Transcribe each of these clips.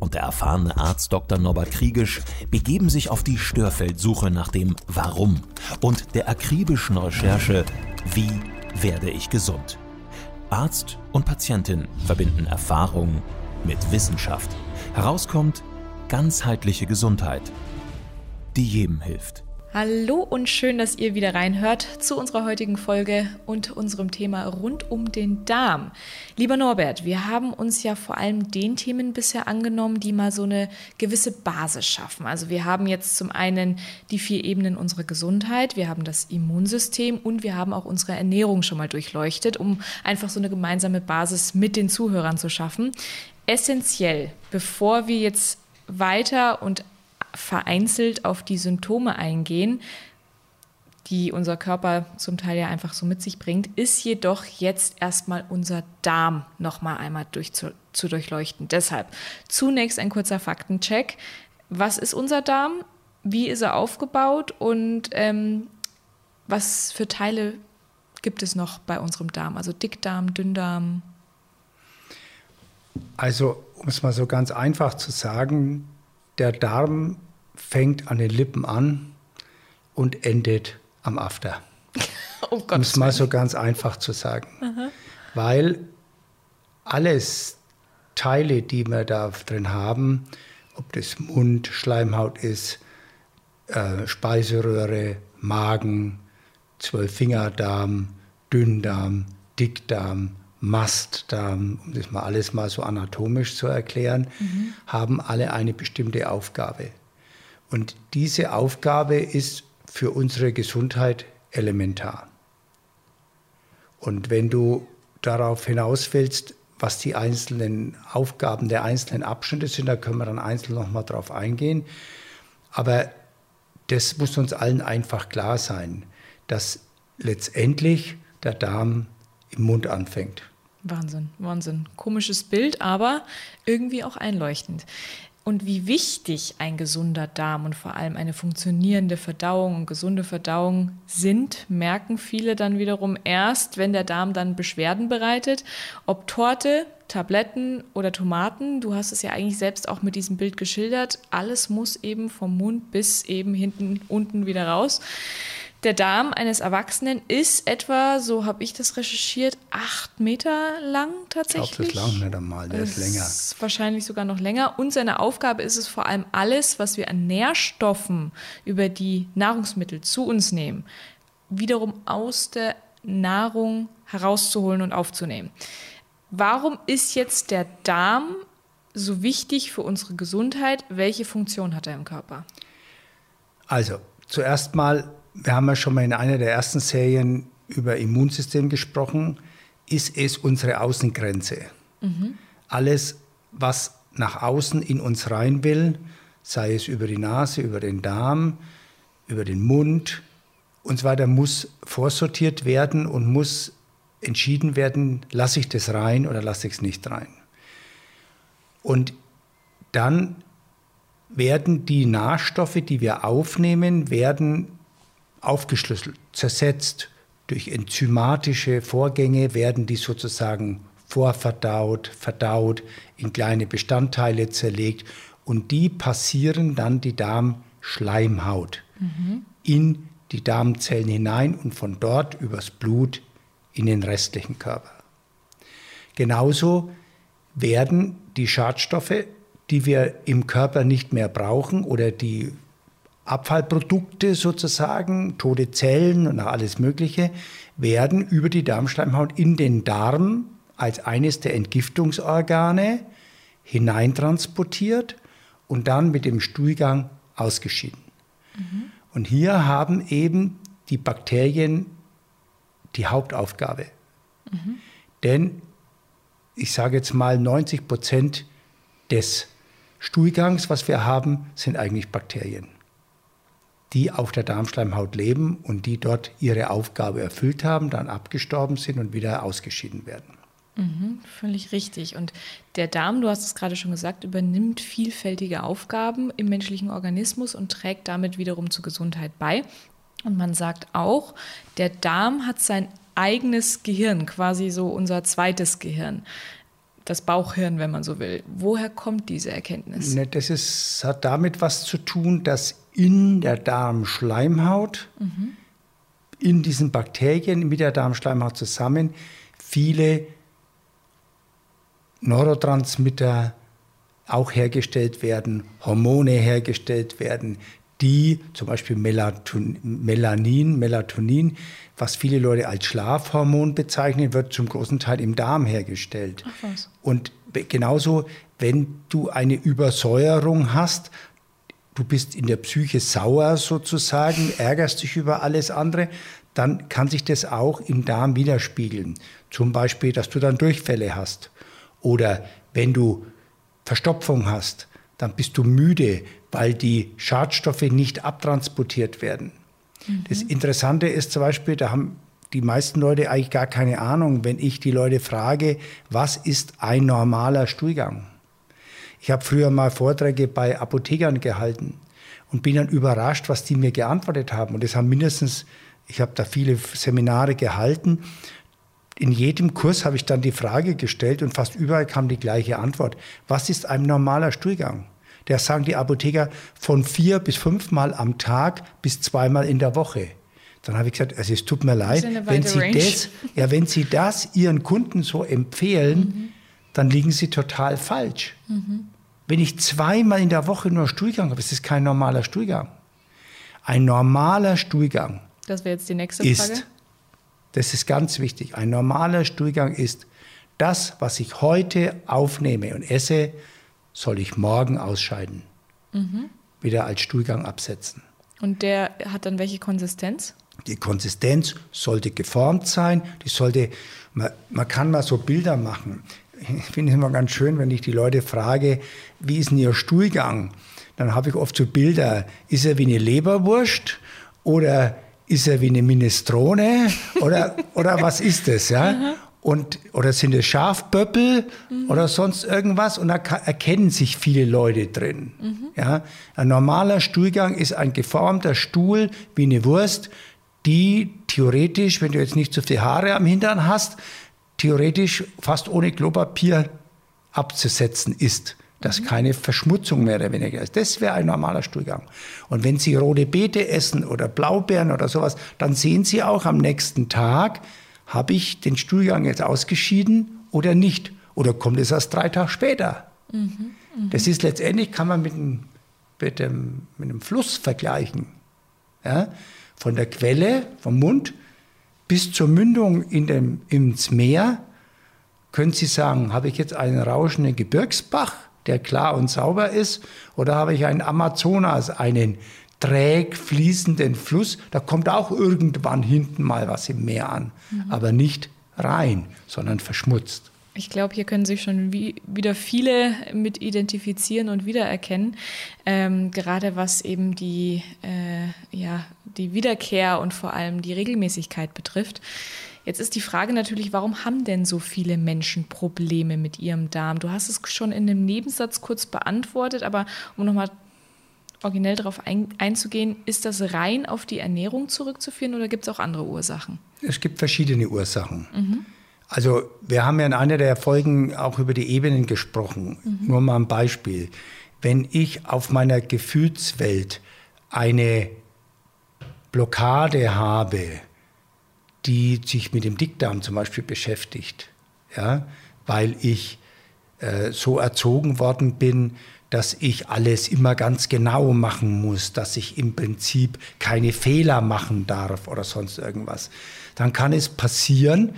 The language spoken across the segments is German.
und der erfahrene Arzt Dr. Norbert Kriegisch begeben sich auf die Störfeldsuche nach dem Warum und der akribischen Recherche Wie werde ich gesund? Arzt und Patientin verbinden Erfahrung mit Wissenschaft. Herauskommt ganzheitliche Gesundheit, die jedem hilft. Hallo und schön, dass ihr wieder reinhört zu unserer heutigen Folge und unserem Thema rund um den Darm. Lieber Norbert, wir haben uns ja vor allem den Themen bisher angenommen, die mal so eine gewisse Basis schaffen. Also wir haben jetzt zum einen die vier Ebenen unserer Gesundheit, wir haben das Immunsystem und wir haben auch unsere Ernährung schon mal durchleuchtet, um einfach so eine gemeinsame Basis mit den Zuhörern zu schaffen. Essentiell, bevor wir jetzt weiter und vereinzelt auf die Symptome eingehen, die unser Körper zum Teil ja einfach so mit sich bringt, ist jedoch jetzt erstmal unser Darm nochmal einmal durch zu, zu durchleuchten. Deshalb zunächst ein kurzer Faktencheck. Was ist unser Darm? Wie ist er aufgebaut? Und ähm, was für Teile gibt es noch bei unserem Darm? Also Dickdarm, Dünndarm? Also, um es mal so ganz einfach zu sagen, der Darm fängt an den Lippen an und endet am After. um es mal so ganz einfach zu sagen. Aha. Weil alles Teile, die wir da drin haben, ob das Mund, Schleimhaut ist, äh, Speiseröhre, Magen, Zwölffingerdarm, Dünndarm, Dickdarm, Mastdarm, um das mal alles mal so anatomisch zu erklären, mhm. haben alle eine bestimmte Aufgabe. Und diese Aufgabe ist für unsere Gesundheit elementar. Und wenn du darauf hinaus willst, was die einzelnen Aufgaben der einzelnen Abschnitte sind, da können wir dann einzeln nochmal drauf eingehen. Aber das muss uns allen einfach klar sein, dass letztendlich der Darm im Mund anfängt. Wahnsinn, Wahnsinn. Komisches Bild, aber irgendwie auch einleuchtend. Und wie wichtig ein gesunder Darm und vor allem eine funktionierende Verdauung und gesunde Verdauung sind, merken viele dann wiederum erst, wenn der Darm dann Beschwerden bereitet. Ob Torte, Tabletten oder Tomaten, du hast es ja eigentlich selbst auch mit diesem Bild geschildert, alles muss eben vom Mund bis eben hinten unten wieder raus. Der Darm eines Erwachsenen ist etwa, so habe ich das recherchiert, acht Meter lang tatsächlich. Ich glaube, das ist lang nicht einmal, der ist länger. Ist wahrscheinlich sogar noch länger. Und seine Aufgabe ist es vor allem alles, was wir an Nährstoffen über die Nahrungsmittel zu uns nehmen, wiederum aus der Nahrung herauszuholen und aufzunehmen. Warum ist jetzt der Darm so wichtig für unsere Gesundheit? Welche Funktion hat er im Körper? Also, zuerst mal wir haben ja schon mal in einer der ersten Serien über Immunsystem gesprochen, ist es unsere Außengrenze. Mhm. Alles, was nach außen in uns rein will, sei es über die Nase, über den Darm, über den Mund und so weiter, muss vorsortiert werden und muss entschieden werden, lasse ich das rein oder lasse ich es nicht rein. Und dann werden die Nährstoffe, die wir aufnehmen, werden aufgeschlüsselt, zersetzt. Durch enzymatische Vorgänge werden die sozusagen vorverdaut, verdaut, in kleine Bestandteile zerlegt und die passieren dann die Darmschleimhaut mhm. in die Darmzellen hinein und von dort übers Blut in den restlichen Körper. Genauso werden die Schadstoffe, die wir im Körper nicht mehr brauchen oder die Abfallprodukte sozusagen, tote Zellen und alles Mögliche, werden über die Darmschleimhaut in den Darm als eines der Entgiftungsorgane hineintransportiert und dann mit dem Stuhlgang ausgeschieden. Mhm. Und hier haben eben die Bakterien die Hauptaufgabe. Mhm. Denn ich sage jetzt mal, 90 Prozent des Stuhlgangs, was wir haben, sind eigentlich Bakterien. Die auf der Darmschleimhaut leben und die dort ihre Aufgabe erfüllt haben, dann abgestorben sind und wieder ausgeschieden werden. Mhm, völlig richtig. Und der Darm, du hast es gerade schon gesagt, übernimmt vielfältige Aufgaben im menschlichen Organismus und trägt damit wiederum zur Gesundheit bei. Und man sagt auch, der Darm hat sein eigenes Gehirn, quasi so unser zweites Gehirn. Das Bauchhirn, wenn man so will. Woher kommt diese Erkenntnis? Ne, das ist, hat damit was zu tun, dass in der Darmschleimhaut, mhm. in diesen Bakterien mit der Darmschleimhaut zusammen, viele Neurotransmitter auch hergestellt werden, Hormone hergestellt werden, die zum Beispiel Melanin, Melatonin, was viele Leute als Schlafhormon bezeichnen, wird zum großen Teil im Darm hergestellt. Ach was. Und genauso, wenn du eine Übersäuerung hast, du bist in der Psyche sauer sozusagen, ärgerst dich über alles andere, dann kann sich das auch im Darm widerspiegeln. Zum Beispiel, dass du dann Durchfälle hast. Oder wenn du Verstopfung hast, dann bist du müde, weil die Schadstoffe nicht abtransportiert werden. Mhm. Das Interessante ist zum Beispiel, da haben die meisten Leute eigentlich gar keine Ahnung, wenn ich die Leute frage, was ist ein normaler Stuhlgang? Ich habe früher mal Vorträge bei Apothekern gehalten und bin dann überrascht, was die mir geantwortet haben. Und das haben mindestens, ich habe da viele Seminare gehalten. In jedem Kurs habe ich dann die Frage gestellt und fast überall kam die gleiche Antwort. Was ist ein normaler Stuhlgang? Der sagen die Apotheker von vier bis fünfmal am Tag bis zweimal in der Woche. Dann habe ich gesagt, also es tut mir leid, wenn Sie, das, ja, wenn Sie das Ihren Kunden so empfehlen, mhm. Dann liegen Sie total falsch. Mhm. Wenn ich zweimal in der Woche nur Stuhlgang habe, ist das kein normaler Stuhlgang. Ein normaler Stuhlgang. Das wäre jetzt die nächste Frage. Ist, das ist ganz wichtig. Ein normaler Stuhlgang ist das, was ich heute aufnehme und esse, soll ich morgen ausscheiden. Mhm. Wieder als Stuhlgang absetzen. Und der hat dann welche Konsistenz? Die Konsistenz sollte geformt sein. Die sollte, man, man kann mal so Bilder machen. Ich finde es immer ganz schön, wenn ich die Leute frage, wie ist denn ihr Stuhlgang? Dann habe ich oft so Bilder. Ist er wie eine Leberwurst oder ist er wie eine Minestrone oder, oder was ist das? Ja? Und, oder sind es Schafböppel mhm. oder sonst irgendwas? Und da erkennen sich viele Leute drin. Mhm. Ja? Ein normaler Stuhlgang ist ein geformter Stuhl wie eine Wurst, die theoretisch, wenn du jetzt nicht so viele Haare am Hintern hast, theoretisch fast ohne Klopapier abzusetzen ist. Dass mhm. keine Verschmutzung mehr oder weniger ist. Das wäre ein normaler Stuhlgang. Und wenn Sie rote Beete essen oder Blaubeeren oder sowas, dann sehen Sie auch am nächsten Tag, habe ich den Stuhlgang jetzt ausgeschieden oder nicht? Oder kommt es erst drei Tage später? Mhm, mh. Das ist letztendlich, kann man mit einem, mit dem, mit einem Fluss vergleichen. Ja? Von der Quelle, vom Mund bis zur Mündung in dem, ins Meer, können Sie sagen, habe ich jetzt einen rauschenden Gebirgsbach, der klar und sauber ist, oder habe ich einen Amazonas, einen träg fließenden Fluss, da kommt auch irgendwann hinten mal was im Meer an, mhm. aber nicht rein, sondern verschmutzt. Ich glaube, hier können sich schon wie, wieder viele mit identifizieren und wiedererkennen, ähm, gerade was eben die, äh, ja, die Wiederkehr und vor allem die Regelmäßigkeit betrifft. Jetzt ist die Frage natürlich, warum haben denn so viele Menschen Probleme mit ihrem Darm? Du hast es schon in einem Nebensatz kurz beantwortet, aber um nochmal originell darauf ein, einzugehen, ist das rein auf die Ernährung zurückzuführen oder gibt es auch andere Ursachen? Es gibt verschiedene Ursachen. Mhm. Also wir haben ja in einer der Folgen auch über die Ebenen gesprochen. Mhm. Nur mal ein Beispiel. Wenn ich auf meiner Gefühlswelt eine Blockade habe, die sich mit dem Dickdarm zum Beispiel beschäftigt, ja, weil ich äh, so erzogen worden bin, dass ich alles immer ganz genau machen muss, dass ich im Prinzip keine Fehler machen darf oder sonst irgendwas. Dann kann es passieren,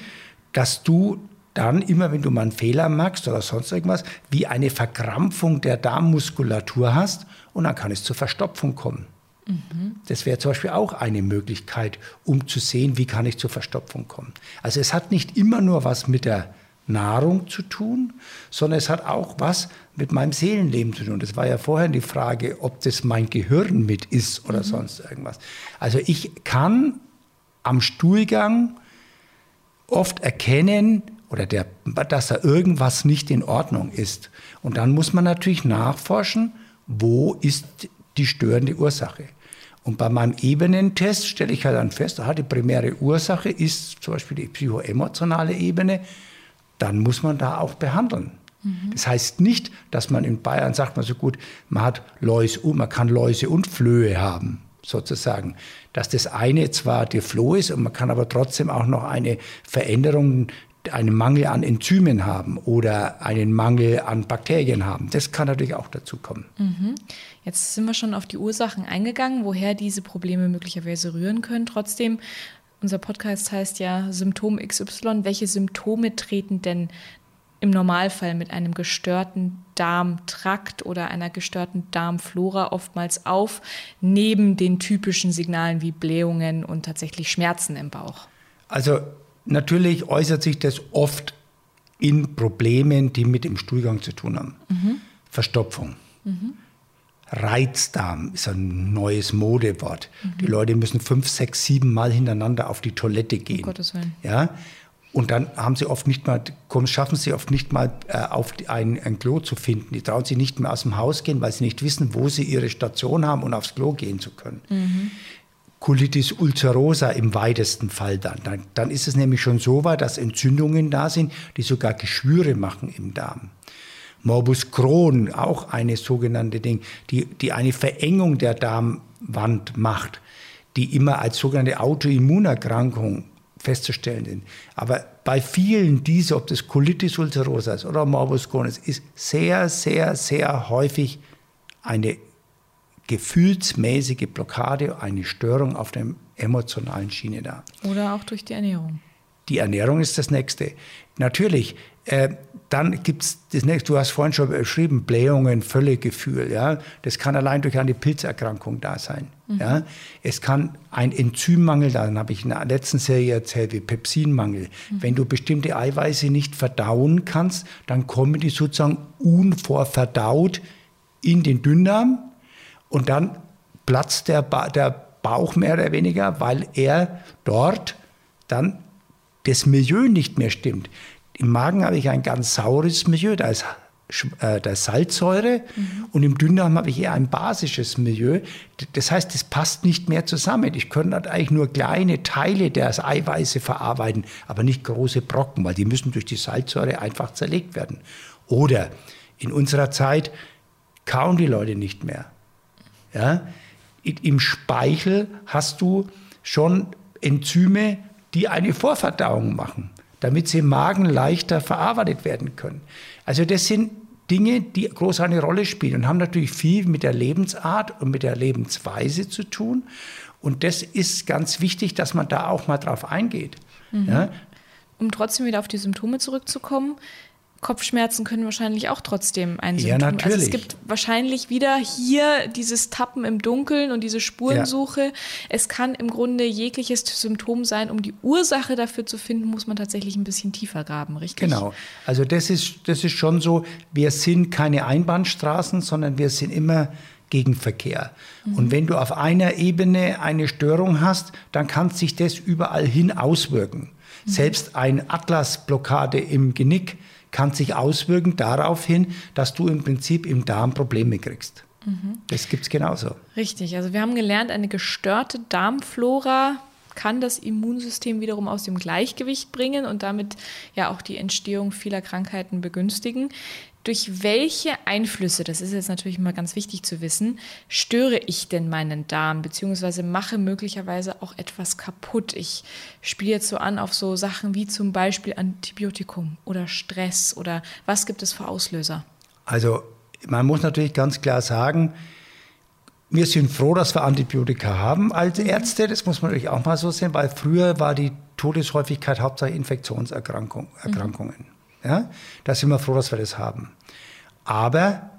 dass du dann immer, wenn du mal einen Fehler machst oder sonst irgendwas, wie eine Verkrampfung der Darmmuskulatur hast und dann kann es zur Verstopfung kommen. Mhm. Das wäre zum Beispiel auch eine Möglichkeit, um zu sehen, wie kann ich zur Verstopfung kommen. Also es hat nicht immer nur was mit der Nahrung zu tun, sondern es hat auch was mit meinem Seelenleben zu tun. Das war ja vorher die Frage, ob das mein Gehirn mit ist oder mhm. sonst irgendwas. Also ich kann am Stuhlgang oft erkennen, oder der, dass da irgendwas nicht in Ordnung ist. Und dann muss man natürlich nachforschen, wo ist die störende Ursache. Und bei meinem Ebenentest stelle ich halt dann fest, aha, die primäre Ursache ist zum Beispiel die psychoemotionale Ebene, dann muss man da auch behandeln. Mhm. Das heißt nicht, dass man in Bayern sagt man so gut, man hat Läuse, man kann Läuse und Flöhe haben, sozusagen. Dass das eine zwar der Floh ist und man kann aber trotzdem auch noch eine Veränderung einen Mangel an Enzymen haben oder einen Mangel an Bakterien haben. Das kann natürlich auch dazu kommen. Mhm. Jetzt sind wir schon auf die Ursachen eingegangen, woher diese Probleme möglicherweise rühren können. Trotzdem, unser Podcast heißt ja Symptom XY. Welche Symptome treten denn im Normalfall mit einem gestörten Darmtrakt oder einer gestörten Darmflora oftmals auf, neben den typischen Signalen wie Blähungen und tatsächlich Schmerzen im Bauch? Also Natürlich äußert sich das oft in Problemen, die mit dem Stuhlgang zu tun haben. Mhm. Verstopfung. Mhm. Reizdarm ist ein neues Modewort. Mhm. Die Leute müssen fünf, sechs, sieben Mal hintereinander auf die Toilette gehen. Um Gottes Willen. Ja? Und dann haben sie oft nicht mal, schaffen sie oft nicht mal äh, auf ein, ein Klo zu finden. Die trauen sich nicht mehr aus dem Haus gehen, weil sie nicht wissen, wo sie ihre Station haben, um aufs Klo gehen zu können. Mhm. Colitis ulcerosa im weitesten Fall dann. dann. Dann ist es nämlich schon so weit, dass Entzündungen da sind, die sogar Geschwüre machen im Darm. Morbus Crohn, auch eine sogenannte Ding, die, die eine Verengung der Darmwand macht, die immer als sogenannte Autoimmunerkrankung festzustellen sind. Aber bei vielen dieser, ob das Colitis ulcerosa ist oder Morbus Crohn ist, ist sehr, sehr, sehr häufig eine gefühlsmäßige Blockade, eine Störung auf der emotionalen Schiene da. Oder auch durch die Ernährung. Die Ernährung ist das Nächste. Natürlich, äh, dann gibt es das nächste, du hast vorhin schon beschrieben, Blähungen, Völlegefühl. Ja? Das kann allein durch eine Pilzerkrankung da sein. Mhm. Ja? Es kann ein Enzymmangel, dann habe ich in der letzten Serie erzählt, wie Pepsinmangel. Mhm. Wenn du bestimmte Eiweiße nicht verdauen kannst, dann kommen die sozusagen unvorverdaut in den Dünndarm und dann platzt der, ba der Bauch mehr oder weniger, weil er dort dann das Milieu nicht mehr stimmt. Im Magen habe ich ein ganz saures Milieu, da ist, äh, da ist Salzsäure mhm. und im Dünndarm habe ich eher ein basisches Milieu. Das heißt, das passt nicht mehr zusammen. Ich könnte halt eigentlich nur kleine Teile der Eiweiße verarbeiten, aber nicht große Brocken, weil die müssen durch die Salzsäure einfach zerlegt werden. Oder in unserer Zeit kauen die Leute nicht mehr. Ja? Im Speichel hast du schon Enzyme, die eine Vorverdauung machen, damit sie im Magen leichter verarbeitet werden können. Also das sind Dinge, die groß eine Rolle spielen und haben natürlich viel mit der Lebensart und mit der Lebensweise zu tun. Und das ist ganz wichtig, dass man da auch mal drauf eingeht. Mhm. Ja? Um trotzdem wieder auf die Symptome zurückzukommen, Kopfschmerzen können wahrscheinlich auch trotzdem ein Symptom. Ja, natürlich. Also es gibt wahrscheinlich wieder hier dieses Tappen im Dunkeln und diese Spurensuche. Ja. Es kann im Grunde jegliches Symptom sein. Um die Ursache dafür zu finden, muss man tatsächlich ein bisschen tiefer graben, richtig? Genau. Also das ist, das ist schon so, wir sind keine Einbahnstraßen, sondern wir sind immer Gegenverkehr. Mhm. Und wenn du auf einer Ebene eine Störung hast, dann kann sich das überall hin auswirken. Mhm. Selbst eine Atlasblockade im Genick kann sich auswirken darauf hin, dass du im Prinzip im Darm Probleme kriegst. Mhm. Das gibt es genauso. Richtig, also wir haben gelernt, eine gestörte Darmflora kann das Immunsystem wiederum aus dem Gleichgewicht bringen und damit ja auch die Entstehung vieler Krankheiten begünstigen. Durch welche Einflüsse, das ist jetzt natürlich mal ganz wichtig zu wissen, störe ich denn meinen Darm, beziehungsweise mache möglicherweise auch etwas kaputt? Ich spiele jetzt so an auf so Sachen wie zum Beispiel Antibiotikum oder Stress oder was gibt es für Auslöser? Also man muss natürlich ganz klar sagen, wir sind froh, dass wir Antibiotika haben als mhm. Ärzte. Das muss man natürlich auch mal so sehen, weil früher war die Todeshäufigkeit hauptsächlich Infektionserkrankungen. Mhm. Ja? Da sind wir froh, dass wir das haben. Aber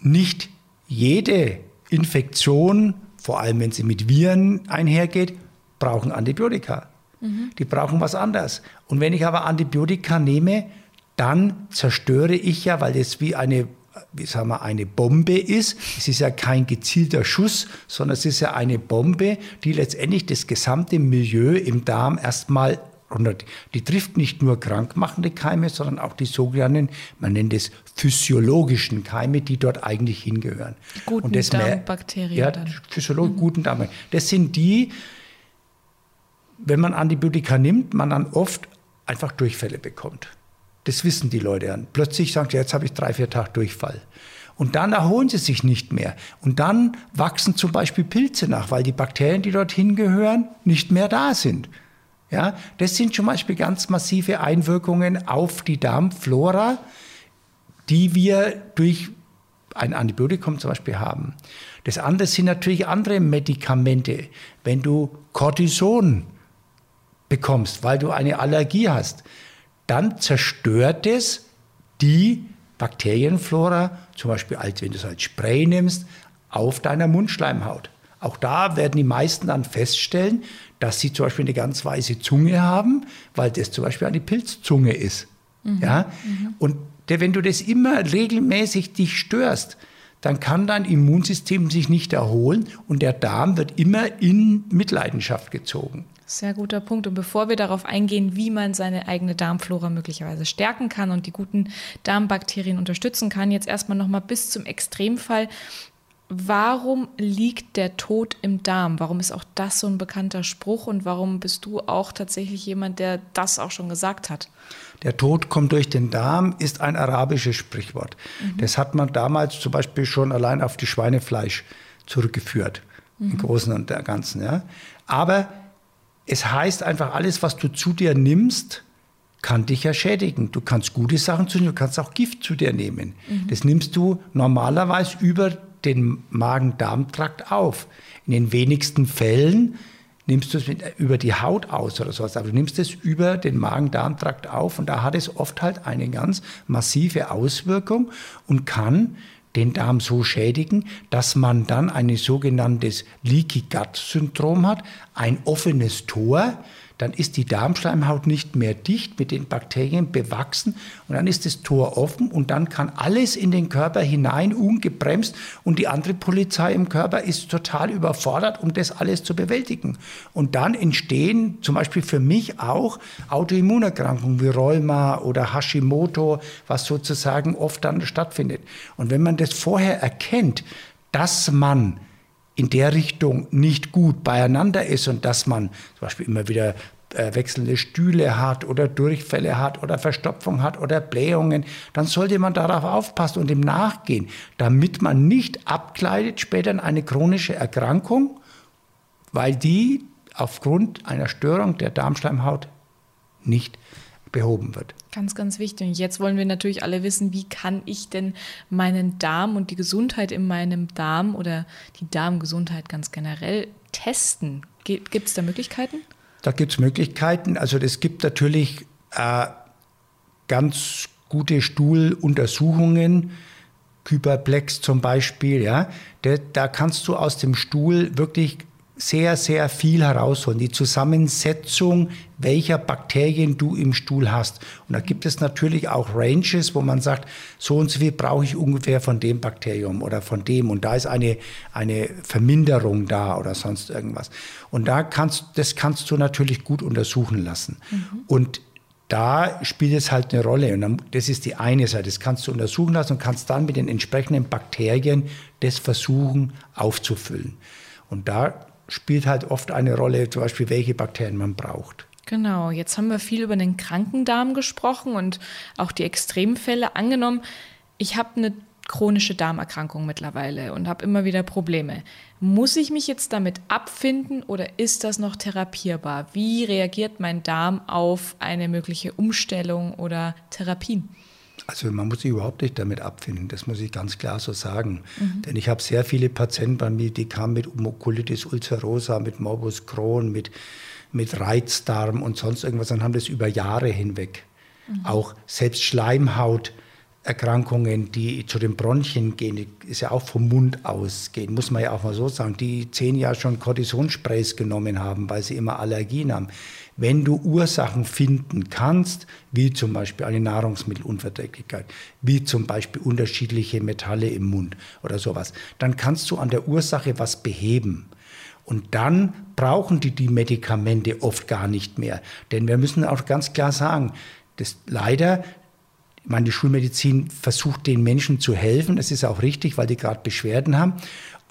nicht jede Infektion, vor allem wenn sie mit Viren einhergeht, brauchen Antibiotika. Mhm. Die brauchen was anderes. Und wenn ich aber Antibiotika nehme, dann zerstöre ich ja, weil es wie eine wie sagen wir, eine Bombe ist. Es ist ja kein gezielter Schuss, sondern es ist ja eine Bombe, die letztendlich das gesamte Milieu im Darm erstmal. Die trifft nicht nur krankmachende Keime, sondern auch die sogenannten, man nennt es physiologischen Keime, die dort eigentlich hingehören. Die guten Darmbakterien. Ja, physiologisch mhm. guten Darm. Das sind die, wenn man Antibiotika nimmt, man dann oft einfach Durchfälle bekommt. Das wissen die Leute dann. Plötzlich sagen sie, jetzt habe ich drei, vier Tage Durchfall. Und dann erholen sie sich nicht mehr. Und dann wachsen zum Beispiel Pilze nach, weil die Bakterien, die dorthin gehören, nicht mehr da sind. Ja, das sind zum Beispiel ganz massive Einwirkungen auf die Darmflora, die wir durch ein Antibiotikum zum Beispiel haben. Das andere sind natürlich andere Medikamente. Wenn du Cortison bekommst, weil du eine Allergie hast, dann zerstört es die Bakterienflora, zum Beispiel als wenn du es als Spray nimmst, auf deiner Mundschleimhaut. Auch da werden die meisten dann feststellen, dass sie zum Beispiel eine ganz weiße Zunge haben, weil das zum Beispiel eine Pilzzunge ist. Mhm. Ja? Mhm. Und wenn du das immer regelmäßig dich störst, dann kann dein Immunsystem sich nicht erholen und der Darm wird immer in Mitleidenschaft gezogen. Sehr guter Punkt. Und bevor wir darauf eingehen, wie man seine eigene Darmflora möglicherweise stärken kann und die guten Darmbakterien unterstützen kann, jetzt erstmal nochmal bis zum Extremfall. Warum liegt der Tod im Darm? Warum ist auch das so ein bekannter Spruch und warum bist du auch tatsächlich jemand, der das auch schon gesagt hat? Der Tod kommt durch den Darm ist ein arabisches Sprichwort. Mhm. Das hat man damals zum Beispiel schon allein auf die Schweinefleisch zurückgeführt, mhm. im Großen und Ganzen. Ja. Aber es heißt einfach, alles, was du zu dir nimmst, kann dich ja schädigen. Du kannst gute Sachen zu dir, du kannst auch Gift zu dir nehmen. Mhm. Das nimmst du normalerweise über den Magen-Darm-Trakt auf. In den wenigsten Fällen nimmst du es mit, über die Haut aus oder sowas, aber du nimmst es über den Magen-Darm-Trakt auf und da hat es oft halt eine ganz massive Auswirkung und kann den Darm so schädigen, dass man dann ein sogenanntes Leaky Gut Syndrom hat, ein offenes Tor dann ist die Darmschleimhaut nicht mehr dicht mit den Bakterien bewachsen und dann ist das Tor offen und dann kann alles in den Körper hinein ungebremst und die andere Polizei im Körper ist total überfordert, um das alles zu bewältigen. Und dann entstehen zum Beispiel für mich auch Autoimmunerkrankungen wie Rheuma oder Hashimoto, was sozusagen oft dann stattfindet. Und wenn man das vorher erkennt, dass man in der Richtung nicht gut beieinander ist und dass man zum Beispiel immer wieder äh, wechselnde Stühle hat oder Durchfälle hat oder Verstopfung hat oder Blähungen, dann sollte man darauf aufpassen und ihm nachgehen, damit man nicht abkleidet später in eine chronische Erkrankung, weil die aufgrund einer Störung der Darmschleimhaut nicht behoben wird. Ganz, ganz wichtig. Und jetzt wollen wir natürlich alle wissen, wie kann ich denn meinen Darm und die Gesundheit in meinem Darm oder die Darmgesundheit ganz generell testen? Gibt es da Möglichkeiten? Da gibt es Möglichkeiten. Also es gibt natürlich äh, ganz gute Stuhluntersuchungen, Kyberplex zum Beispiel. Ja, da, da kannst du aus dem Stuhl wirklich sehr, sehr viel herausholen. Die Zusammensetzung, welcher Bakterien du im Stuhl hast. Und da gibt es natürlich auch Ranges, wo man sagt, so und so viel brauche ich ungefähr von dem Bakterium oder von dem. Und da ist eine, eine Verminderung da oder sonst irgendwas. Und da kannst, das kannst du natürlich gut untersuchen lassen. Mhm. Und da spielt es halt eine Rolle. Und dann, das ist die eine Seite. Das kannst du untersuchen lassen und kannst dann mit den entsprechenden Bakterien das versuchen aufzufüllen. Und da spielt halt oft eine Rolle, zum Beispiel, welche Bakterien man braucht. Genau, jetzt haben wir viel über den Krankendarm gesprochen und auch die Extremfälle angenommen. Ich habe eine chronische Darmerkrankung mittlerweile und habe immer wieder Probleme. Muss ich mich jetzt damit abfinden oder ist das noch therapierbar? Wie reagiert mein Darm auf eine mögliche Umstellung oder Therapien? Also man muss sich überhaupt nicht damit abfinden, das muss ich ganz klar so sagen. Mhm. Denn ich habe sehr viele Patienten bei mir, die kamen mit Colitis ulcerosa, mit Morbus Crohn, mit, mit Reizdarm und sonst irgendwas und haben das über Jahre hinweg. Mhm. Auch selbst Schleimhaut. Erkrankungen, die zu den Bronchien gehen, ist ja auch vom Mund ausgehen, muss man ja auch mal so sagen, die zehn Jahre schon Kortisonsprays genommen haben, weil sie immer Allergien haben. Wenn du Ursachen finden kannst, wie zum Beispiel eine Nahrungsmittelunverträglichkeit, wie zum Beispiel unterschiedliche Metalle im Mund oder sowas, dann kannst du an der Ursache was beheben. Und dann brauchen die die Medikamente oft gar nicht mehr. Denn wir müssen auch ganz klar sagen, dass leider ich meine, die Schulmedizin versucht den Menschen zu helfen. Das ist auch richtig, weil die gerade Beschwerden haben.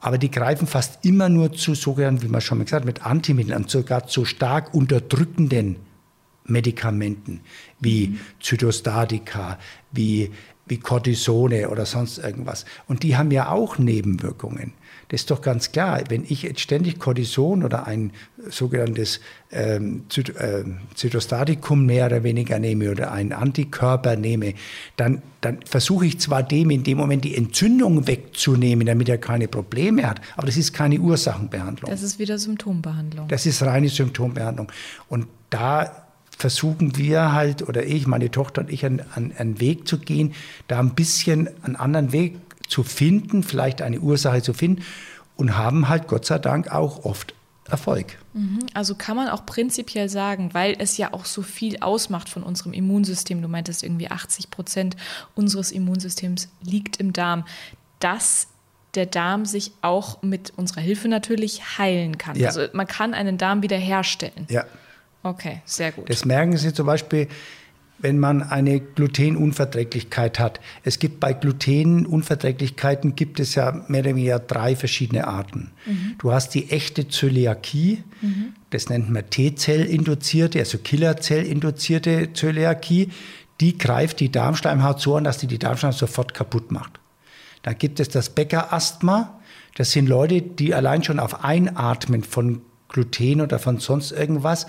Aber die greifen fast immer nur zu sogenannten, wie man schon mal gesagt hat, mit Antimitteln und sogar zu stark unterdrückenden Medikamenten wie mhm. Zytostatika, wie, wie Cortisone oder sonst irgendwas. Und die haben ja auch Nebenwirkungen. Das ist doch ganz klar. Wenn ich jetzt ständig Cortison oder ein sogenanntes ähm, äh, Zytostatikum mehr oder weniger nehme oder einen Antikörper nehme, dann, dann versuche ich zwar dem in dem Moment die Entzündung wegzunehmen, damit er keine Probleme hat, aber das ist keine Ursachenbehandlung. Das ist wieder Symptombehandlung. Das ist reine Symptombehandlung. Und da versuchen wir halt, oder ich, meine Tochter und ich, einen, einen Weg zu gehen, da ein bisschen einen anderen Weg zu finden, vielleicht eine Ursache zu finden und haben halt Gott sei Dank auch oft Erfolg. Mhm. Also kann man auch prinzipiell sagen, weil es ja auch so viel ausmacht von unserem Immunsystem, du meintest irgendwie 80 Prozent unseres Immunsystems liegt im Darm, dass der Darm sich auch mit unserer Hilfe natürlich heilen kann. Ja. Also man kann einen Darm wiederherstellen. Ja. Okay, sehr gut. Das merken Sie zum Beispiel wenn man eine Glutenunverträglichkeit hat. Es gibt bei Glutenunverträglichkeiten gibt es ja mehr oder weniger drei verschiedene Arten. Mhm. Du hast die echte Zöliakie, mhm. das nennt man T-Zell-induzierte, also Killerzell-induzierte Zöliakie. Die greift die Darmschleimhaut so an, dass die die Darmschleimhaut sofort kaputt macht. Dann gibt es das Bäckerasthma. Das sind Leute, die allein schon auf Einatmen von Gluten oder von sonst irgendwas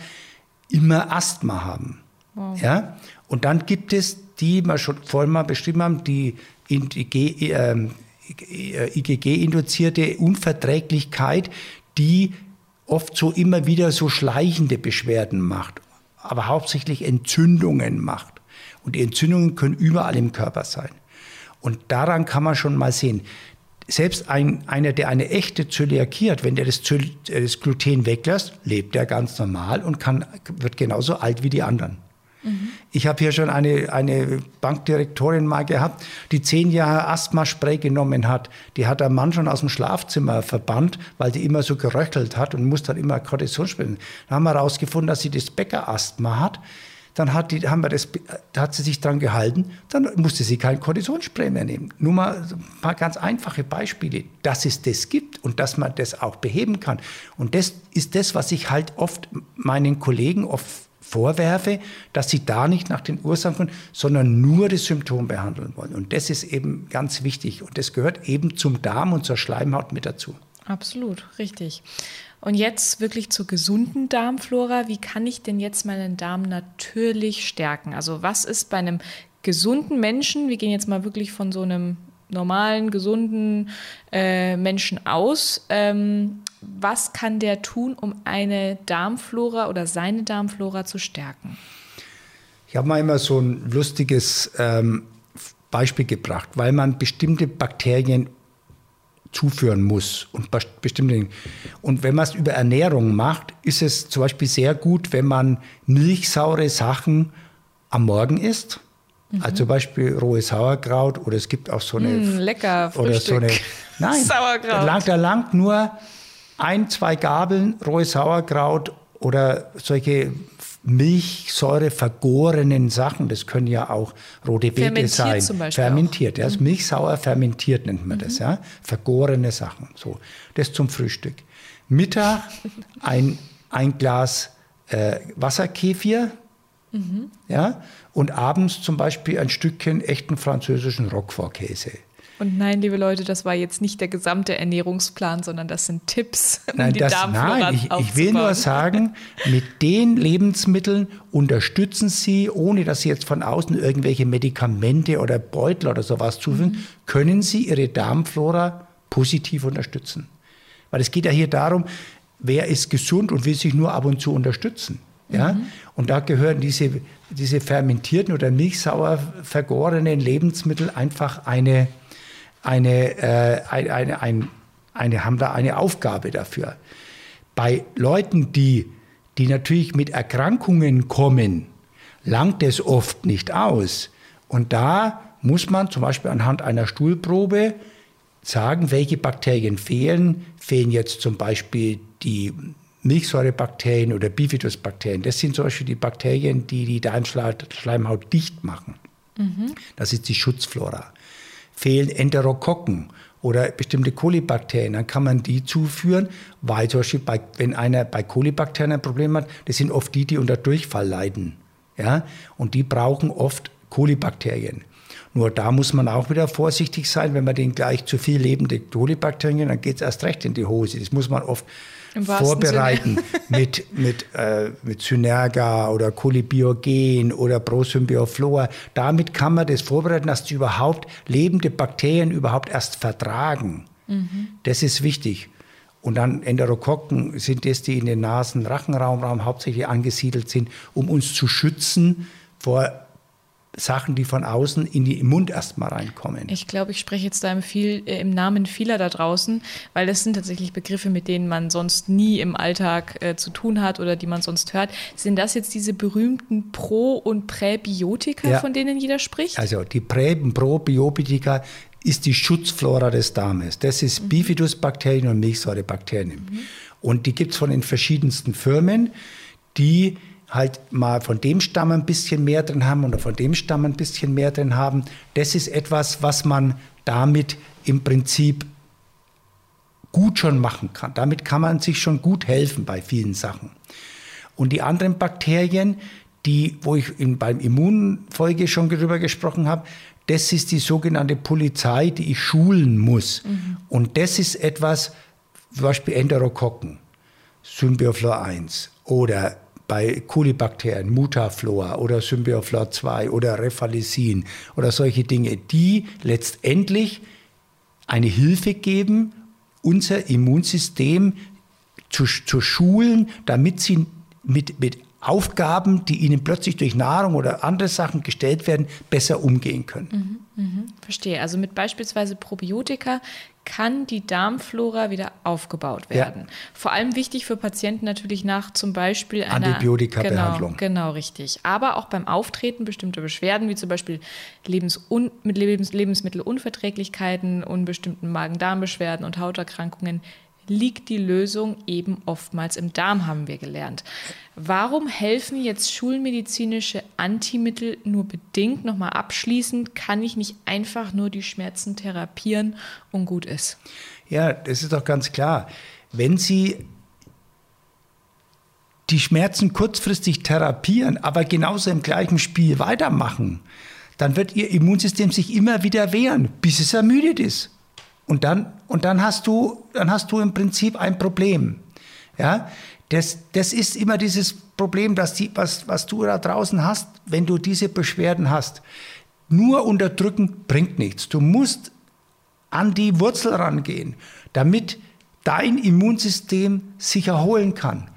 immer Asthma haben. Wow. Ja? Und dann gibt es die, die wir schon vorhin mal beschrieben haben, die IgG-induzierte ähm, Unverträglichkeit, die oft so immer wieder so schleichende Beschwerden macht, aber hauptsächlich Entzündungen macht. Und die Entzündungen können überall im Körper sein. Und daran kann man schon mal sehen, selbst ein, einer, der eine echte Zöliakie hat, wenn der das, das Gluten weglässt, lebt er ganz normal und kann, wird genauso alt wie die anderen. Ich habe hier schon eine, eine Bankdirektorin mal gehabt, die zehn Jahre Asthmaspray genommen hat. Die hat der Mann schon aus dem Schlafzimmer verbannt, weil die immer so geröchelt hat und musste dann immer Kortison spielen. Dann haben wir herausgefunden, dass sie das Bäckerasthma hat. Dann hat, die, haben wir das, hat sie sich dran gehalten, dann musste sie kein Kortisonspray mehr nehmen. Nur mal ein paar ganz einfache Beispiele, dass es das gibt und dass man das auch beheben kann. Und das ist das, was ich halt oft meinen Kollegen oft vorwerfe, dass sie da nicht nach den Ursachen, sondern nur das Symptom behandeln wollen. Und das ist eben ganz wichtig. Und das gehört eben zum Darm und zur Schleimhaut mit dazu. Absolut, richtig. Und jetzt wirklich zur gesunden Darmflora. Wie kann ich denn jetzt meinen Darm natürlich stärken? Also was ist bei einem gesunden Menschen, wir gehen jetzt mal wirklich von so einem normalen, gesunden äh, Menschen aus, ähm, was kann der tun, um eine Darmflora oder seine Darmflora zu stärken? Ich habe mal immer so ein lustiges ähm, Beispiel gebracht, weil man bestimmte Bakterien zuführen muss und bestimmte und wenn man es über Ernährung macht, ist es zum Beispiel sehr gut, wenn man milchsaure Sachen am Morgen isst. Mhm. Also zum Beispiel rohes Sauerkraut oder es gibt auch so eine mm, lecker Frühstück. oder so eine nein Sauerkraut. Da langt, da langt nur ein, zwei Gabeln rohes Sauerkraut oder solche Milchsäure vergorenen Sachen, das können ja auch rote Beete fermentiert sein. Zum Beispiel fermentiert, auch. ja, mhm. Milchsauer fermentiert nennt man mhm. das, ja, vergorene Sachen. So, das zum Frühstück. Mittag ein, ein Glas äh, Wasserkefir, mhm. ja, und abends zum Beispiel ein Stückchen echten französischen Roquefort-Käse. Und nein, liebe Leute, das war jetzt nicht der gesamte Ernährungsplan, sondern das sind Tipps, um nein, die das, nein, ich, ich will nur sagen, mit den Lebensmitteln unterstützen Sie, ohne dass Sie jetzt von außen irgendwelche Medikamente oder Beutel oder sowas zufügen, mhm. können Sie Ihre Darmflora positiv unterstützen. Weil es geht ja hier darum, wer ist gesund und will sich nur ab und zu unterstützen. Ja? Mhm. Und da gehören diese, diese fermentierten oder milchsauer vergorenen Lebensmittel einfach eine, eine, äh, eine, eine, eine, eine, haben da eine Aufgabe dafür. Bei Leuten, die, die natürlich mit Erkrankungen kommen, langt es oft nicht aus. Und da muss man zum Beispiel anhand einer Stuhlprobe sagen, welche Bakterien fehlen. Fehlen jetzt zum Beispiel die Milchsäurebakterien oder Bifidusbakterien. Das sind zum Beispiel die Bakterien, die die Darmschleimhaut dicht machen. Mhm. Das ist die Schutzflora. Fehlen Enterokokken oder bestimmte Kolibakterien, dann kann man die zuführen, weil zum Beispiel bei, wenn einer bei Kolibakterien ein Problem hat, das sind oft die, die unter Durchfall leiden. Ja? Und die brauchen oft Kolibakterien. Nur da muss man auch wieder vorsichtig sein, wenn man den gleich zu viel lebende Kolibakterien, dann geht es erst recht in die Hose. Das muss man oft vorbereiten mit, mit, äh, mit Synerga oder Colibiogen oder Prosymbioflora. Damit kann man das vorbereiten, dass die überhaupt lebende Bakterien überhaupt erst vertragen. Mhm. Das ist wichtig. Und dann Enterokokken sind es, die in den Nasen-Rachenraum hauptsächlich angesiedelt sind, um uns zu schützen vor Sachen, die von außen in den Mund erstmal reinkommen. Ich glaube, ich spreche jetzt da im, viel, äh, im, Namen vieler da draußen, weil das sind tatsächlich Begriffe, mit denen man sonst nie im Alltag äh, zu tun hat oder die man sonst hört. Sind das jetzt diese berühmten Pro- und Präbiotika, ja. von denen jeder spricht? Also die Prä- und Probiotika ist die Schutzflora des Darmes. Das ist mhm. Bifidusbakterien und Milchsäurebakterien. Mhm. Und die gibt es von den verschiedensten Firmen, die halt mal von dem Stamm ein bisschen mehr drin haben oder von dem Stamm ein bisschen mehr drin haben. Das ist etwas, was man damit im Prinzip gut schon machen kann. Damit kann man sich schon gut helfen bei vielen Sachen. Und die anderen Bakterien, die, wo ich in, beim Immunfolge schon darüber gesprochen habe, das ist die sogenannte Polizei, die ich schulen muss. Mhm. Und das ist etwas, zum Beispiel Enterokokken, Symbioflor 1 oder bei Kolibakterien, Mutaflor oder Symbioflor 2 oder Refalisin oder solche Dinge, die letztendlich eine Hilfe geben, unser Immunsystem zu, zu schulen, damit sie mit, mit Aufgaben, die ihnen plötzlich durch Nahrung oder andere Sachen gestellt werden, besser umgehen können. Mhm, mh, verstehe. Also mit beispielsweise Probiotika kann die Darmflora wieder aufgebaut werden. Ja. Vor allem wichtig für Patienten natürlich nach zum Beispiel einer Antibiotika-Behandlung. Genau, genau, richtig. Aber auch beim Auftreten bestimmter Beschwerden, wie zum Beispiel Lebensun mit Lebens Lebensmittelunverträglichkeiten, unbestimmten Magen-Darm-Beschwerden und Hauterkrankungen liegt die Lösung eben oftmals im Darm, haben wir gelernt. Warum helfen jetzt schulmedizinische Antimittel nur bedingt? Nochmal abschließend, kann ich nicht einfach nur die Schmerzen therapieren und gut ist? Ja, das ist doch ganz klar. Wenn Sie die Schmerzen kurzfristig therapieren, aber genauso im gleichen Spiel weitermachen, dann wird Ihr Immunsystem sich immer wieder wehren, bis es ermüdet ist. Und dann, und dann hast du, dann hast du im Prinzip ein Problem. Ja, das, das ist immer dieses Problem, dass die, was, was du da draußen hast, wenn du diese Beschwerden hast. Nur unterdrücken bringt nichts. Du musst an die Wurzel rangehen, damit dein Immunsystem sich erholen kann.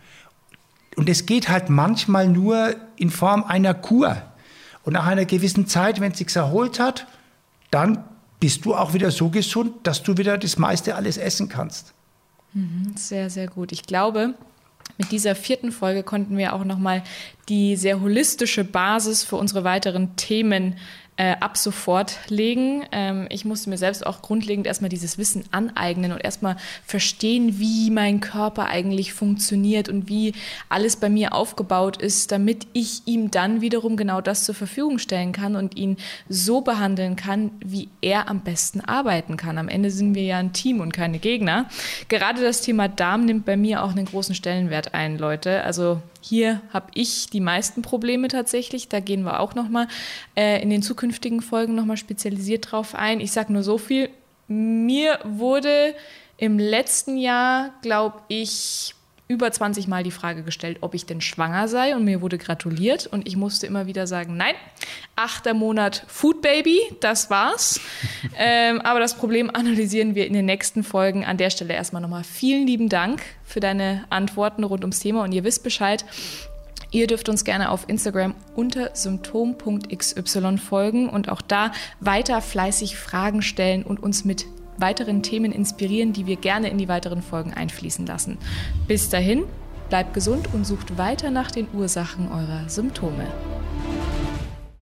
Und es geht halt manchmal nur in Form einer Kur. Und nach einer gewissen Zeit, wenn es sich erholt hat, dann bist du auch wieder so gesund, dass du wieder das meiste alles essen kannst. Mhm, sehr, sehr gut. Ich glaube, mit dieser vierten Folge konnten wir auch nochmal die sehr holistische Basis für unsere weiteren Themen äh, ab sofort legen. Ähm, ich musste mir selbst auch grundlegend erstmal dieses Wissen aneignen und erstmal verstehen, wie mein Körper eigentlich funktioniert und wie alles bei mir aufgebaut ist, damit ich ihm dann wiederum genau das zur Verfügung stellen kann und ihn so behandeln kann, wie er am besten arbeiten kann. Am Ende sind wir ja ein Team und keine Gegner. Gerade das Thema Darm nimmt bei mir auch einen großen Stellenwert ein, Leute. Also hier habe ich die meisten Probleme tatsächlich. Da gehen wir auch nochmal äh, in den zukünftigen Folgen nochmal spezialisiert drauf ein. Ich sage nur so viel. Mir wurde im letzten Jahr, glaube ich, über 20 Mal die Frage gestellt, ob ich denn schwanger sei und mir wurde gratuliert und ich musste immer wieder sagen, nein, achter Monat Food Baby, das war's. ähm, aber das Problem analysieren wir in den nächsten Folgen. An der Stelle erstmal nochmal vielen lieben Dank für deine Antworten rund ums Thema und ihr wisst Bescheid. Ihr dürft uns gerne auf Instagram unter symptom.xy folgen und auch da weiter fleißig Fragen stellen und uns mit weiteren Themen inspirieren, die wir gerne in die weiteren Folgen einfließen lassen. Bis dahin, bleibt gesund und sucht weiter nach den Ursachen eurer Symptome.